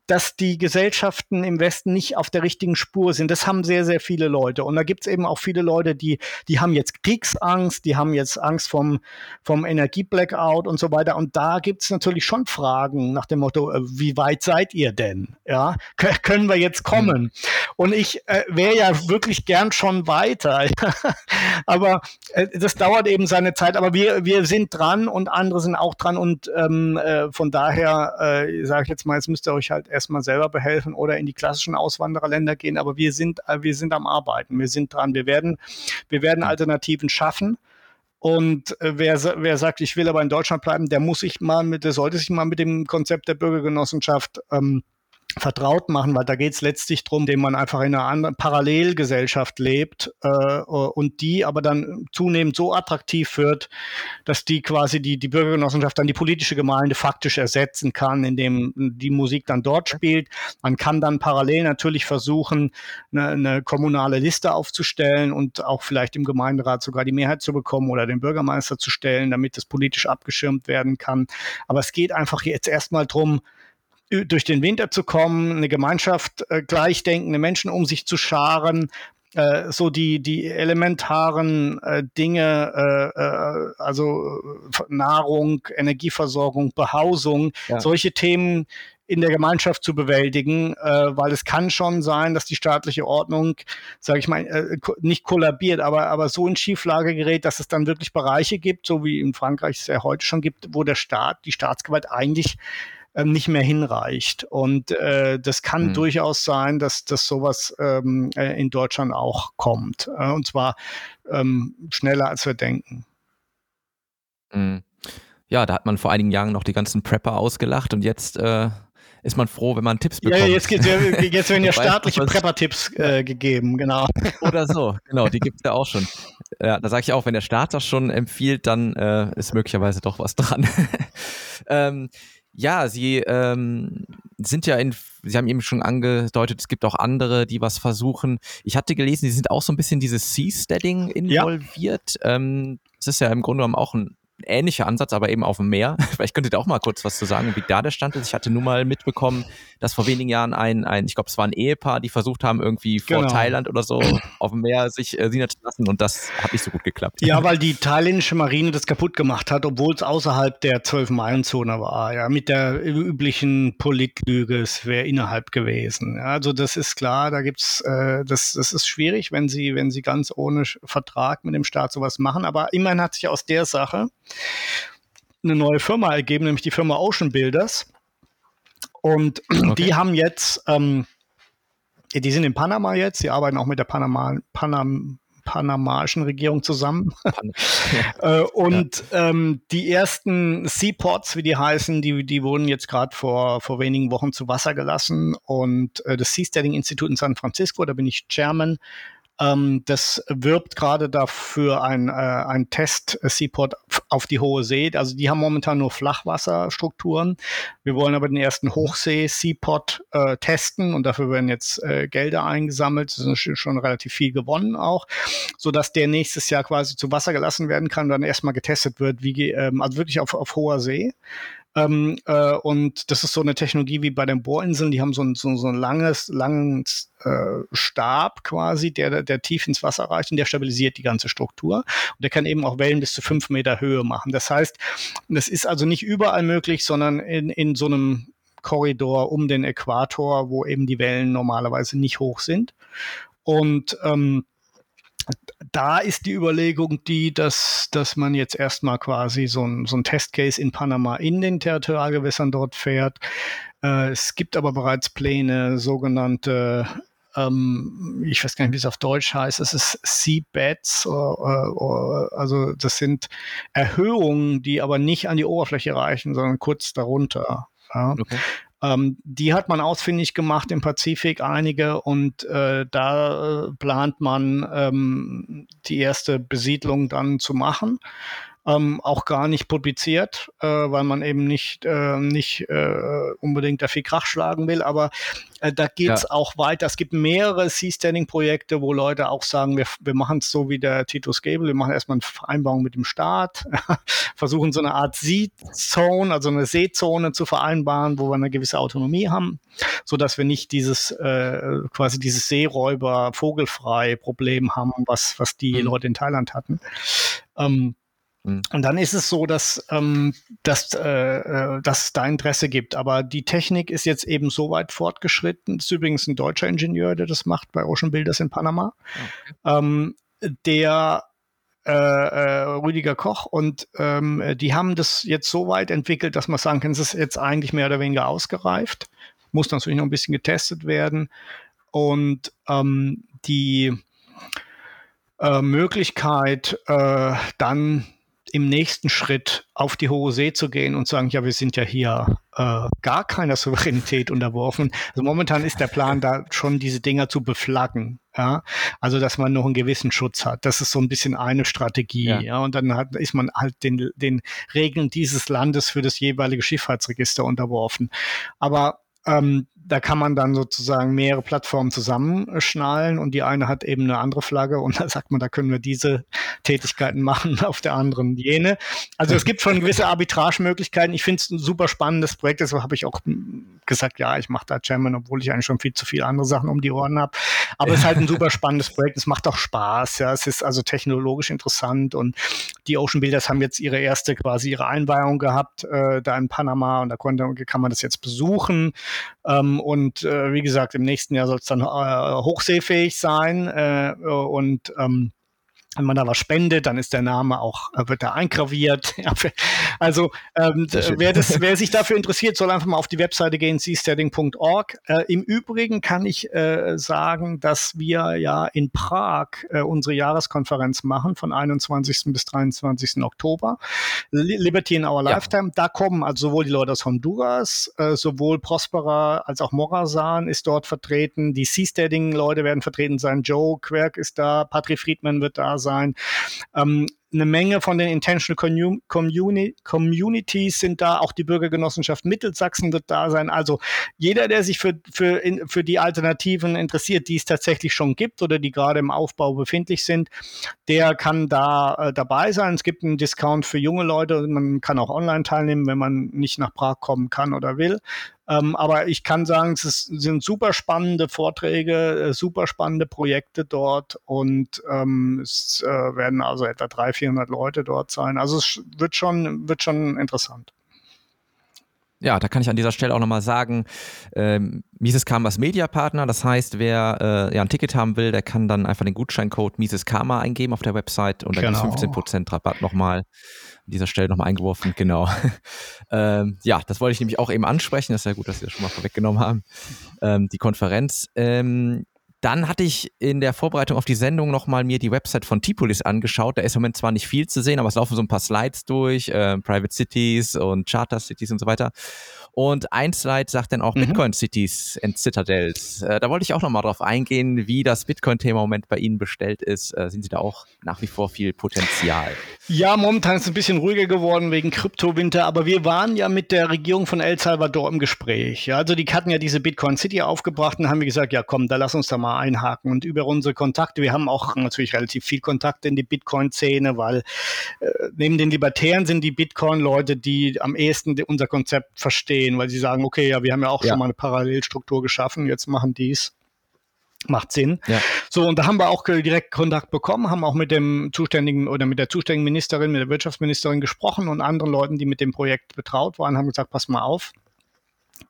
dass die Gesellschaften im Westen nicht auf der richtigen Spur sind. Das haben sehr, sehr viele Leute. Und da gibt es eben auch viele Leute, die, die haben jetzt Kriegsangst, die haben jetzt Angst vom, vom Energieblackout und so weiter. Und da gibt es natürlich schon Fragen nach dem Motto, äh, wie weit seid ihr denn? Ja, können wir jetzt kommen? Mhm. Und ich äh, wäre ja wirklich gern schon weiter. aber äh, das dauert eben seine Zeit. Aber wir, wir sind dran und andere sind auch dran. Und ähm, äh, von daher äh, sage ich jetzt mal, jetzt müsst ihr euch halt erstmal selber behelfen oder in die klassischen Auswandererländer gehen. Aber wir sind, äh, wir sind am Arbeiten, wir sind dran. Wir werden, wir werden Alternativen schaffen. Und äh, wer, wer sagt, ich will aber in Deutschland bleiben, der muss sich mal mit, der sollte sich mal mit dem Konzept der Bürgergenossenschaft ähm, vertraut machen, weil da geht es letztlich darum, dass man einfach in einer anderen Parallelgesellschaft lebt äh, und die aber dann zunehmend so attraktiv wird, dass die quasi die, die Bürgergenossenschaft dann die politische Gemeinde faktisch ersetzen kann, indem die Musik dann dort spielt. Man kann dann parallel natürlich versuchen, eine, eine kommunale Liste aufzustellen und auch vielleicht im Gemeinderat sogar die Mehrheit zu bekommen oder den Bürgermeister zu stellen, damit es politisch abgeschirmt werden kann. Aber es geht einfach jetzt erstmal darum, durch den Winter zu kommen, eine Gemeinschaft äh, gleichdenkende Menschen um sich zu scharen, äh, so die, die elementaren äh, Dinge, äh, äh also äh, Nahrung, Energieversorgung, Behausung, ja. solche Themen in der Gemeinschaft zu bewältigen, weil es kann schon sein, dass die staatliche Ordnung, sage ich mal, nicht kollabiert, aber, aber so in Schieflage gerät, dass es dann wirklich Bereiche gibt, so wie in Frankreich es ja heute schon gibt, wo der Staat, die Staatsgewalt eigentlich ähm, nicht mehr hinreicht. Und äh, das kann mhm. durchaus sein, dass, dass sowas ähm, äh, in Deutschland auch kommt. Äh, und zwar ähm, schneller, als wir denken. Mhm. Ja, da hat man vor einigen Jahren noch die ganzen Prepper ausgelacht und jetzt äh, ist man froh, wenn man Tipps bekommt. Ja, jetzt, geht's, jetzt werden ja staatliche Prepper-Tipps äh, gegeben, genau. Oder so, genau, die gibt es ja auch schon. Ja, da sage ich auch, wenn der Staat das schon empfiehlt, dann äh, ist möglicherweise doch was dran. ähm, ja, sie ähm, sind ja in, Sie haben eben schon angedeutet, es gibt auch andere, die was versuchen. Ich hatte gelesen, Sie sind auch so ein bisschen dieses Seasteading involviert. Ja. Ähm, das ist ja im Grunde genommen auch ein ähnlicher Ansatz, aber eben auf dem Meer. Vielleicht könntet ihr auch mal kurz was zu sagen, wie da der Stand ist. Ich hatte nur mal mitbekommen, dass vor wenigen Jahren ein, ein ich glaube, es war ein Ehepaar, die versucht haben, irgendwie vor genau. Thailand oder so auf dem Meer sich äh, zu lassen und das hat nicht so gut geklappt. Ja, weil die thailändische Marine das kaputt gemacht hat, obwohl es außerhalb der 12-Meilen-Zone war. Ja, mit der üblichen Politlüge, es wäre innerhalb gewesen. Ja, also das ist klar, da gibt's, äh, das, das ist schwierig, wenn sie, wenn sie ganz ohne Vertrag mit dem Staat sowas machen. Aber immerhin hat sich aus der Sache eine neue Firma ergeben, nämlich die Firma Ocean Builders. Und okay. die haben jetzt, ähm, die sind in Panama jetzt, sie arbeiten auch mit der Panama, Panam, panamaischen Regierung zusammen. äh, und ja. ähm, die ersten Seaports, wie die heißen, die, die wurden jetzt gerade vor, vor wenigen Wochen zu Wasser gelassen. Und äh, das Seasteading Institut in San Francisco, da bin ich Chairman, ähm, das wirbt gerade dafür ein, äh, ein Test-Seaport auf die hohe See. Also die haben momentan nur Flachwasserstrukturen. Wir wollen aber den ersten Hochsee-Seaport äh, testen und dafür werden jetzt äh, Gelder eingesammelt. Das ist schon relativ viel gewonnen auch, sodass der nächstes Jahr quasi zu Wasser gelassen werden kann und dann erstmal getestet wird, wie, ähm, also wirklich auf, auf hoher See. Ähm, äh, und das ist so eine Technologie wie bei den Bohrinseln, die haben so ein, so, so ein langes, langes äh, Stab quasi, der, der tief ins Wasser reicht und der stabilisiert die ganze Struktur. Und der kann eben auch Wellen bis zu fünf Meter Höhe machen. Das heißt, das ist also nicht überall möglich, sondern in, in so einem Korridor um den Äquator, wo eben die Wellen normalerweise nicht hoch sind. Und ähm, da ist die Überlegung die, dass, dass man jetzt erstmal quasi so ein, so ein Testcase in Panama in den Territorialgewässern dort fährt. Äh, es gibt aber bereits Pläne, sogenannte ähm, ich weiß gar nicht, wie es auf Deutsch heißt, es ist Seabeds, also das sind Erhöhungen, die aber nicht an die Oberfläche reichen, sondern kurz darunter. Ja. Okay. Ähm, die hat man ausfindig gemacht im Pazifik, einige, und äh, da äh, plant man ähm, die erste Besiedlung dann zu machen ähm, auch gar nicht publiziert, äh, weil man eben nicht, äh, nicht äh, unbedingt dafür Krach schlagen will. Aber äh, da geht es ja. auch weiter. Es gibt mehrere Seasteading-Projekte, wo Leute auch sagen, wir, wir machen es so wie der Titus Gable, wir machen erstmal eine Vereinbarung mit dem Staat, versuchen so eine Art Sea-Zone, also eine Seezone zu vereinbaren, wo wir eine gewisse Autonomie haben, so dass wir nicht dieses äh, quasi dieses Seeräuber vogelfrei Problem haben, was was die mhm. Leute in Thailand hatten. Ähm. Und dann ist es so, dass, ähm, dass, äh, äh, dass es da Interesse gibt. Aber die Technik ist jetzt eben so weit fortgeschritten. Das ist übrigens ein deutscher Ingenieur, der das macht bei Ocean Builders in Panama. Okay. Ähm, der äh, äh, Rüdiger Koch und ähm, die haben das jetzt so weit entwickelt, dass man sagen kann, es ist jetzt eigentlich mehr oder weniger ausgereift. Muss natürlich noch ein bisschen getestet werden. Und ähm, die äh, Möglichkeit, dann im nächsten Schritt auf die hohe See zu gehen und sagen, ja, wir sind ja hier äh, gar keiner Souveränität unterworfen. Also momentan ist der Plan da schon, diese Dinger zu beflaggen. Ja, also dass man noch einen gewissen Schutz hat. Das ist so ein bisschen eine Strategie. Ja, ja und dann hat, ist man halt den, den Regeln dieses Landes für das jeweilige Schifffahrtsregister unterworfen. Aber ähm, da kann man dann sozusagen mehrere Plattformen zusammenschnallen und die eine hat eben eine andere Flagge und da sagt man, da können wir diese Tätigkeiten machen, auf der anderen jene. Also es gibt schon gewisse Arbitragemöglichkeiten. Ich finde es ein super spannendes Projekt, deshalb habe ich auch gesagt, ja, ich mache da Chairman, obwohl ich eigentlich schon viel zu viele andere Sachen um die Ohren habe. Aber es ist halt ein super spannendes Projekt, es macht auch Spaß, ja, es ist also technologisch interessant und die Ocean Builders haben jetzt ihre erste quasi ihre Einweihung gehabt, äh, da in Panama und da konnte, kann man das jetzt besuchen. Ähm, und äh, wie gesagt, im nächsten Jahr soll es dann äh, hochseefähig sein. Äh, und ähm, wenn man da was spendet, dann ist der Name auch, äh, wird da eingraviert. also ähm, wer, das, wer sich dafür interessiert, soll einfach mal auf die Webseite gehen, seasteading.org. Äh, Im Übrigen kann ich äh, sagen, dass wir ja in Prag äh, unsere Jahreskonferenz machen von 21. bis 23. Oktober. Liberty in Our ja. Lifetime. Da kommen also sowohl die Leute aus Honduras, äh, sowohl Prospera als auch Morazan ist dort vertreten. Die Seasteading-Leute werden vertreten sein. Joe Quirk ist da, Patrick Friedman wird da sein. Ähm, eine Menge von den Intentional Communi Communities sind da, auch die Bürgergenossenschaft Mittelsachsen wird da sein. Also jeder, der sich für, für, in, für die Alternativen interessiert, die es tatsächlich schon gibt oder die gerade im Aufbau befindlich sind, der kann da äh, dabei sein. Es gibt einen Discount für junge Leute. Man kann auch online teilnehmen, wenn man nicht nach Prag kommen kann oder will. Ähm, aber ich kann sagen, es ist, sind super spannende Vorträge, äh, super spannende Projekte dort und ähm, es äh, werden also etwa 300, 400 Leute dort sein. Also es wird schon, wird schon interessant. Ja, da kann ich an dieser Stelle auch nochmal sagen, ähm, Mises Karma ist Mediapartner, das heißt, wer äh, ja ein Ticket haben will, der kann dann einfach den Gutscheincode Mises Karma eingeben auf der Website und dann genau. gibt es 15% Rabatt nochmal an dieser Stelle nochmal eingeworfen, genau. ähm, ja, das wollte ich nämlich auch eben ansprechen. Das ist ja gut, dass Sie das schon mal vorweggenommen haben. Ähm, die Konferenz. Ähm, dann hatte ich in der Vorbereitung auf die Sendung nochmal mir die Website von Tipolis angeschaut. Da ist im Moment zwar nicht viel zu sehen, aber es laufen so ein paar Slides durch, äh, Private Cities und Charter Cities und so weiter. Und ein Slide sagt dann auch mhm. Bitcoin Cities and Citadels. Äh, da wollte ich auch nochmal drauf eingehen, wie das Bitcoin-Thema im Moment bei Ihnen bestellt ist. Äh, sehen Sie da auch nach wie vor viel Potenzial? Ja, momentan ist es ein bisschen ruhiger geworden wegen Kryptowinter, aber wir waren ja mit der Regierung von El Salvador im Gespräch. Ja, also die hatten ja diese Bitcoin City aufgebracht und haben wir gesagt, ja komm, da lass uns da mal einhaken. Und über unsere Kontakte, wir haben auch natürlich relativ viel Kontakte in die Bitcoin-Szene, weil äh, neben den Libertären sind die Bitcoin-Leute, die am ehesten unser Konzept verstehen gehen, weil sie sagen, okay, ja, wir haben ja auch ja. schon mal eine Parallelstruktur geschaffen, jetzt machen dies. Macht Sinn. Ja. So, und da haben wir auch direkt Kontakt bekommen, haben auch mit dem zuständigen oder mit der zuständigen Ministerin, mit der Wirtschaftsministerin gesprochen und anderen Leuten, die mit dem Projekt betraut waren, haben gesagt, pass mal auf,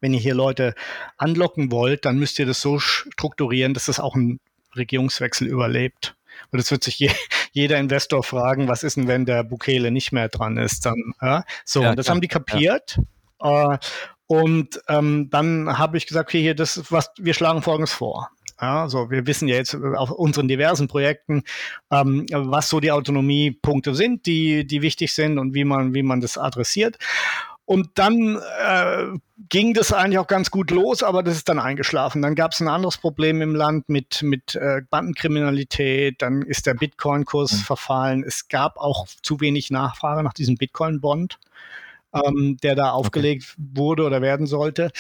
wenn ihr hier Leute anlocken wollt, dann müsst ihr das so strukturieren, dass das auch ein Regierungswechsel überlebt. Und es wird sich je, jeder Investor fragen, was ist denn, wenn der Bukele nicht mehr dran ist? Dann, ja? So, ja, das klar. haben die kapiert. Ja. Äh, und ähm, dann habe ich gesagt, okay, hier, das was wir schlagen folgendes vor. Ja, also wir wissen ja jetzt auf unseren diversen Projekten, ähm, was so die Autonomiepunkte sind, die, die wichtig sind und wie man, wie man das adressiert. Und dann äh, ging das eigentlich auch ganz gut los, aber das ist dann eingeschlafen. Dann gab es ein anderes Problem im Land mit, mit äh, Bandenkriminalität, dann ist der Bitcoin-Kurs mhm. verfallen. Es gab auch zu wenig Nachfrage nach diesem Bitcoin-Bond, ähm, der da aufgelegt okay. wurde oder werden sollte.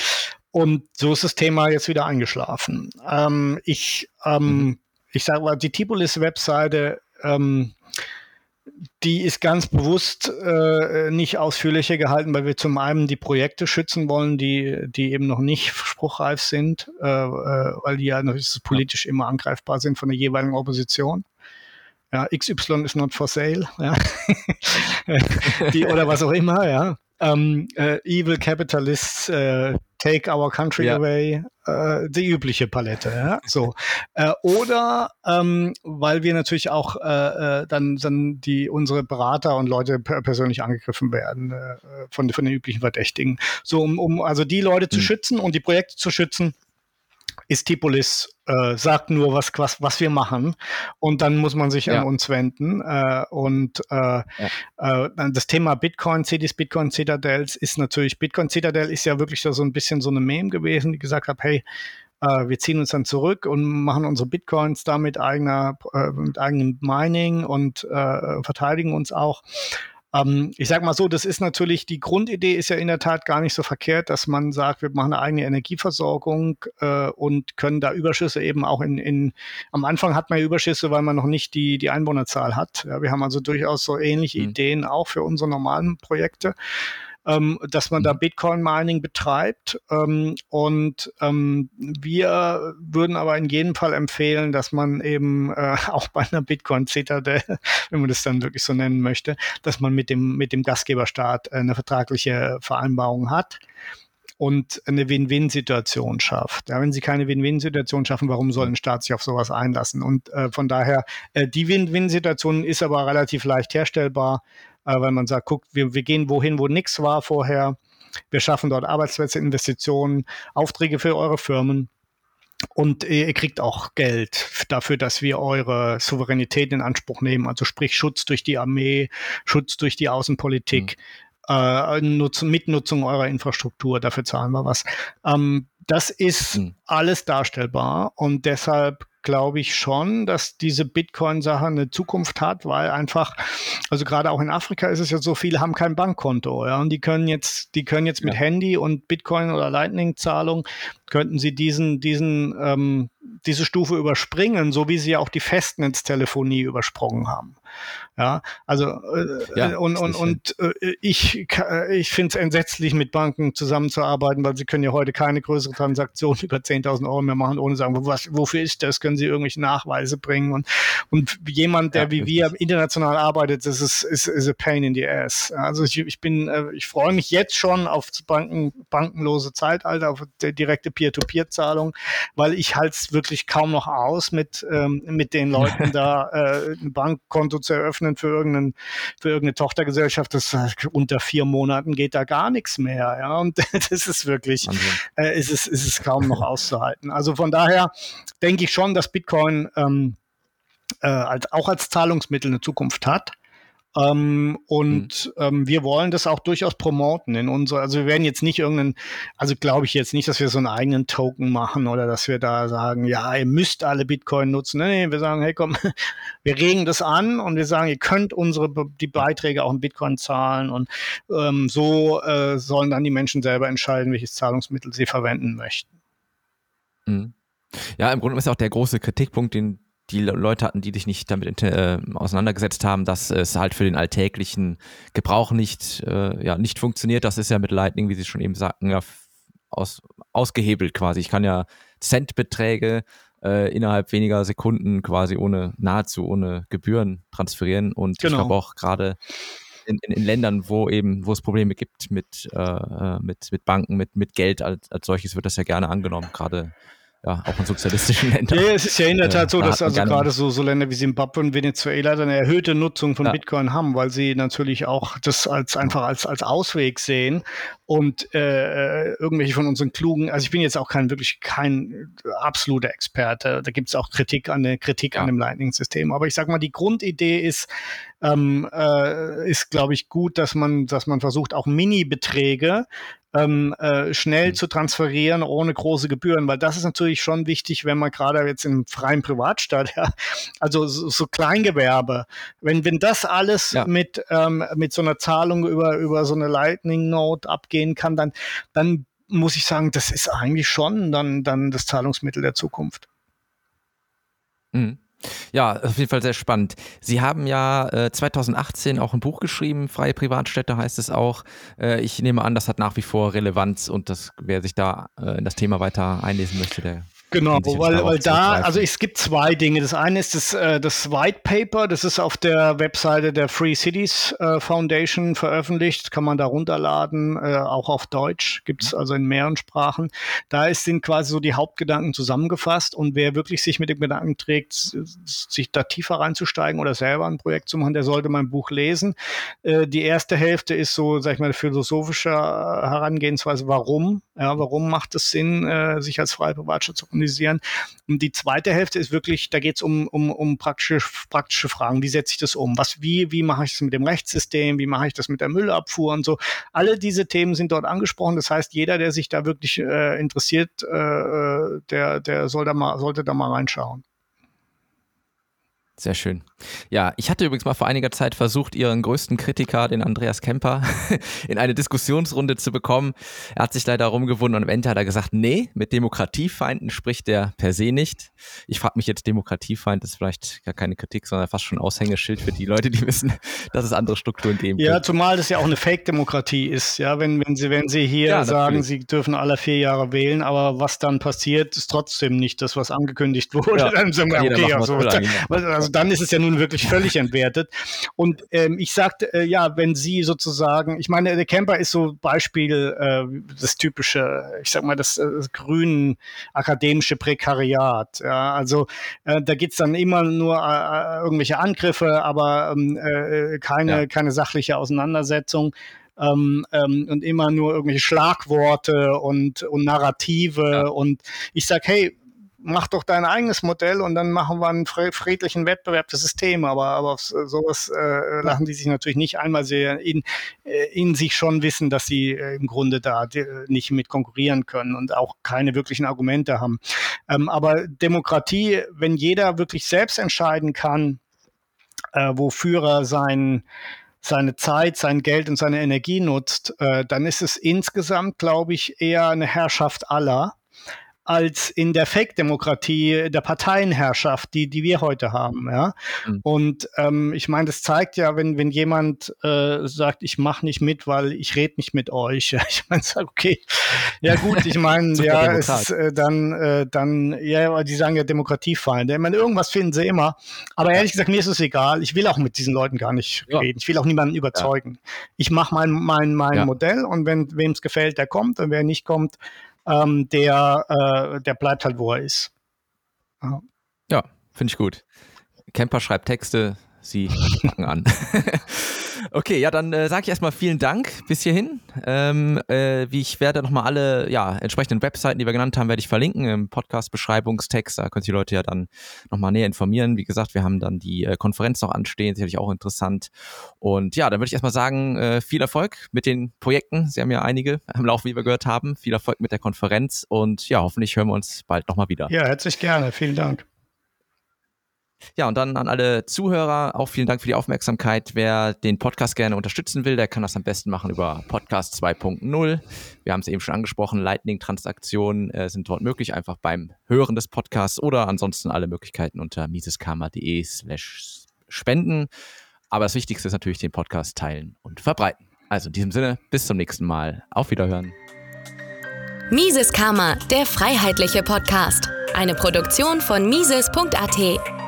Und so ist das Thema jetzt wieder eingeschlafen. Ähm, ich ähm, mhm. ich sage mal, die Tipolis-Webseite ähm, die ist ganz bewusst äh, nicht ausführlicher gehalten, weil wir zum einen die Projekte schützen wollen, die, die eben noch nicht spruchreif sind, äh, äh, weil die ja politisch immer angreifbar sind von der jeweiligen Opposition. Ja, XY is not for sale, ja. die, oder was auch immer, ja ähm, äh, Evil Capitalists, äh, Take Our Country ja. Away, äh, die übliche Palette. Ja? So. Äh, oder ähm, weil wir natürlich auch äh, äh, dann, dann die unsere Berater und Leute per persönlich angegriffen werden äh, von, von den üblichen Verdächtigen. So, um, um also die Leute zu hm. schützen und die Projekte zu schützen, ist Tipolis äh, sagt nur, was, was, was wir machen und dann muss man sich ja. an uns wenden. Äh, und äh, ja. äh, das Thema Bitcoin, Cities, Bitcoin Citadels ist natürlich, Bitcoin Citadel ist ja wirklich so ein bisschen so eine Meme gewesen, die gesagt hat, hey, äh, wir ziehen uns dann zurück und machen unsere Bitcoins da mit eigener, äh, mit eigenem Mining und verteidigen uns auch. Ähm, ich sage mal so, das ist natürlich, die Grundidee ist ja in der Tat gar nicht so verkehrt, dass man sagt, wir machen eine eigene Energieversorgung äh, und können da Überschüsse eben auch in, in, am Anfang hat man ja Überschüsse, weil man noch nicht die, die Einwohnerzahl hat. Ja, wir haben also durchaus so ähnliche mhm. Ideen auch für unsere normalen Projekte ähm, dass man da mhm. Bitcoin-Mining betreibt. Ähm, und ähm, wir würden aber in jedem Fall empfehlen, dass man eben äh, auch bei einer Bitcoin-Zitadelle, wenn man das dann wirklich so nennen möchte, dass man mit dem, mit dem Gastgeberstaat eine vertragliche Vereinbarung hat und eine Win-Win-Situation schafft. Ja, wenn sie keine Win-Win-Situation schaffen, warum soll ein Staat sich auf sowas einlassen? Und äh, von daher, äh, die Win-Win-Situation ist aber relativ leicht herstellbar äh, weil man sagt, guckt, wir, wir gehen wohin, wo nichts war vorher. Wir schaffen dort Arbeitsplätze, Investitionen, Aufträge für eure Firmen. Und ihr kriegt auch Geld dafür, dass wir eure Souveränität in Anspruch nehmen. Also sprich Schutz durch die Armee, Schutz durch die Außenpolitik, mhm. äh, Nutzung, Mitnutzung eurer Infrastruktur. Dafür zahlen wir was. Ähm, das ist mhm. alles darstellbar und deshalb glaube ich schon, dass diese Bitcoin-Sache eine Zukunft hat, weil einfach, also gerade auch in Afrika ist es ja so, viele haben kein Bankkonto, ja, und die können jetzt, die können jetzt mit ja. Handy und Bitcoin oder Lightning-Zahlung, könnten sie diesen, diesen, ähm, diese Stufe überspringen, so wie sie ja auch die Festnetztelefonie übersprungen haben. Ja, also äh, ja, und, und, und äh, ich, äh, ich finde es entsetzlich, mit Banken zusammenzuarbeiten, weil sie können ja heute keine größere Transaktion über 10.000 Euro mehr machen, ohne zu sagen, was, wofür ist das? Können sie irgendwelche Nachweise bringen? Und, und jemand, der ja, wie wir international arbeitet, das ist, ist, ist a pain in the ass. Also ich, ich bin, äh, ich freue mich jetzt schon auf Banken, bankenlose Zeitalter, auf die direkte Peer-to-Peer-Zahlung, weil ich halte es wirklich kaum noch aus, mit, ähm, mit den Leuten da äh, ein Bankkonto zu eröffnen für, irgendeinen, für irgendeine Tochtergesellschaft. Das unter vier Monaten geht da gar nichts mehr. Ja? Und das ist wirklich, äh, ist, es, ist es kaum noch auszuhalten. Also von daher denke ich schon, dass Bitcoin ähm, äh, als, auch als Zahlungsmittel eine Zukunft hat. Ähm, und mhm. ähm, wir wollen das auch durchaus promoten in unserer, also wir werden jetzt nicht irgendeinen, also glaube ich jetzt nicht, dass wir so einen eigenen Token machen oder dass wir da sagen, ja, ihr müsst alle Bitcoin nutzen. Nee, nee wir sagen, hey komm, wir regen das an und wir sagen, ihr könnt unsere die Beiträge auch in Bitcoin zahlen und ähm, so äh, sollen dann die Menschen selber entscheiden, welches Zahlungsmittel sie verwenden möchten. Mhm. Ja, im Grunde ist auch der große Kritikpunkt, den die Leute hatten, die sich nicht damit äh, auseinandergesetzt haben, dass es halt für den alltäglichen Gebrauch nicht, äh, ja, nicht funktioniert. Das ist ja mit Lightning, wie Sie schon eben sagten, ja, aus, ausgehebelt quasi. Ich kann ja Centbeträge äh, innerhalb weniger Sekunden quasi ohne, nahezu ohne Gebühren transferieren. Und genau. ich glaube auch gerade in, in, in, Ländern, wo eben, wo es Probleme gibt mit, äh, äh, mit, mit Banken, mit, mit Geld als, als solches, wird das ja gerne angenommen, gerade ja, auch in sozialistischen Ländern. Ja, es ist ja in der Tat so, dass also gerade so, so Länder wie Zimbabwe und Venezuela dann eine erhöhte Nutzung von ja. Bitcoin haben, weil sie natürlich auch das als einfach als, als Ausweg sehen. und äh, irgendwelche von unseren klugen, also ich bin jetzt auch kein wirklich kein absoluter Experte. Da gibt es auch Kritik an der Kritik ja. an dem Lightning-System. Aber ich sag mal, die Grundidee ist, ähm, äh, ist, glaube ich, gut, dass man, dass man versucht, auch Mini-Beträge ähm, äh, schnell mhm. zu transferieren ohne große Gebühren, weil das ist natürlich schon wichtig, wenn man gerade jetzt im freien Privatstaat, ja, also so, so Kleingewerbe, wenn, wenn das alles ja. mit, ähm, mit so einer Zahlung über, über so eine Lightning Note abgehen kann, dann, dann muss ich sagen, das ist eigentlich schon dann, dann das Zahlungsmittel der Zukunft. Mhm. Ja, auf jeden Fall sehr spannend. Sie haben ja äh, 2018 auch ein Buch geschrieben, Freie Privatstädte heißt es auch. Äh, ich nehme an, das hat nach wie vor Relevanz und das, wer sich da äh, in das Thema weiter einlesen möchte, der Genau, weil, weil da, also es gibt zwei Dinge. Das eine ist das, äh, das White Paper, das ist auf der Webseite der Free Cities äh, Foundation veröffentlicht, kann man da runterladen, äh, auch auf Deutsch, gibt es also in mehreren Sprachen. Da ist, sind quasi so die Hauptgedanken zusammengefasst und wer wirklich sich mit dem Gedanken trägt, sich da tiefer reinzusteigen oder selber ein Projekt zu machen, der sollte mein Buch lesen. Die erste Hälfte ist so, sag ich mal, philosophische Herangehensweise, warum, ja, warum macht es Sinn, sich als freie Privatstadt zu organisieren. Und die zweite Hälfte ist wirklich, da geht es um, um, um praktische, praktische Fragen. Wie setze ich das um? Was, wie, wie mache ich das mit dem Rechtssystem? Wie mache ich das mit der Müllabfuhr und so? Alle diese Themen sind dort angesprochen. Das heißt, jeder, der sich da wirklich äh, interessiert, äh, äh der, der soll da mal, sollte da mal reinschauen. Sehr schön. Ja, ich hatte übrigens mal vor einiger Zeit versucht, Ihren größten Kritiker, den Andreas Kemper, in eine Diskussionsrunde zu bekommen. Er hat sich leider rumgewunden und am Ende hat er gesagt, nee, mit Demokratiefeinden spricht er per se nicht. Ich frage mich jetzt, Demokratiefeind ist vielleicht gar keine Kritik, sondern fast schon Aushängeschild für die Leute, die wissen, dass es andere Strukturen geben Ja, zumal das ja auch eine Fake-Demokratie ist. Ja, wenn, wenn Sie, wenn Sie hier ja, sagen, Sie dürfen alle vier Jahre wählen, aber was dann passiert, ist trotzdem nicht das, was angekündigt wurde. Ja, dann sagen wir, okay, also, also dann ist es ja nun wirklich völlig entwertet. Und ähm, ich sagte, äh, ja, wenn Sie sozusagen, ich meine, der Camper ist so Beispiel, äh, das typische, ich sag mal, das, äh, das grünen akademische Prekariat. Ja, also äh, da geht's dann immer nur äh, irgendwelche Angriffe, aber ähm, äh, keine, ja. keine sachliche Auseinandersetzung. Ähm, ähm, und immer nur irgendwelche Schlagworte und, und Narrative. Ja. Und ich sag, hey, mach doch dein eigenes Modell und dann machen wir einen friedlichen Wettbewerb des Systems. Aber, aber auf sowas äh, lachen die sich natürlich nicht einmal sehr in, äh, in sich schon wissen, dass sie äh, im Grunde da äh, nicht mit konkurrieren können und auch keine wirklichen Argumente haben. Ähm, aber Demokratie, wenn jeder wirklich selbst entscheiden kann, äh, wofür er sein seine Zeit, sein Geld und seine Energie nutzt, äh, dann ist es insgesamt, glaube ich, eher eine Herrschaft aller als in der Fake-Demokratie der Parteienherrschaft, die, die wir heute haben. Ja? Mhm. Und ähm, ich meine, das zeigt ja, wenn, wenn jemand äh, sagt, ich mache nicht mit, weil ich rede nicht mit euch. Ja? Ich meine, okay, ja gut, ich meine, ja, es ist, äh, dann, äh, dann, ja, die sagen ja Demokratiefeinde. Ich meine, irgendwas finden sie immer. Aber ehrlich gesagt, mir ist es egal. Ich will auch mit diesen Leuten gar nicht ja. reden. Ich will auch niemanden überzeugen. Ja. Ich mache mein, mein, mein Modell und wenn wem es gefällt, der kommt und wer nicht kommt, ähm, der, äh, der bleibt halt, wo er ist. Ja, ja finde ich gut. Camper schreibt Texte, sie packen an. Okay, ja, dann äh, sage ich erstmal vielen Dank bis hierhin. Ähm, äh, wie ich werde nochmal alle ja, entsprechenden Webseiten, die wir genannt haben, werde ich verlinken im Podcast-Beschreibungstext. Da können sich die Leute ja dann nochmal näher informieren. Wie gesagt, wir haben dann die äh, Konferenz noch anstehen, sicherlich auch interessant. Und ja, dann würde ich erstmal sagen, äh, viel Erfolg mit den Projekten. Sie haben ja einige im Laufe, wie wir gehört haben. Viel Erfolg mit der Konferenz und ja, hoffentlich hören wir uns bald nochmal wieder. Ja, herzlich gerne. Vielen Dank. Ja, und dann an alle Zuhörer auch vielen Dank für die Aufmerksamkeit. Wer den Podcast gerne unterstützen will, der kann das am besten machen über Podcast 2.0. Wir haben es eben schon angesprochen, Lightning-Transaktionen äh, sind dort möglich, einfach beim Hören des Podcasts oder ansonsten alle Möglichkeiten unter miseskarma.de slash spenden. Aber das Wichtigste ist natürlich den Podcast teilen und verbreiten. Also in diesem Sinne, bis zum nächsten Mal. Auf Wiederhören. Mises Karma, der freiheitliche Podcast. Eine Produktion von Mises.at.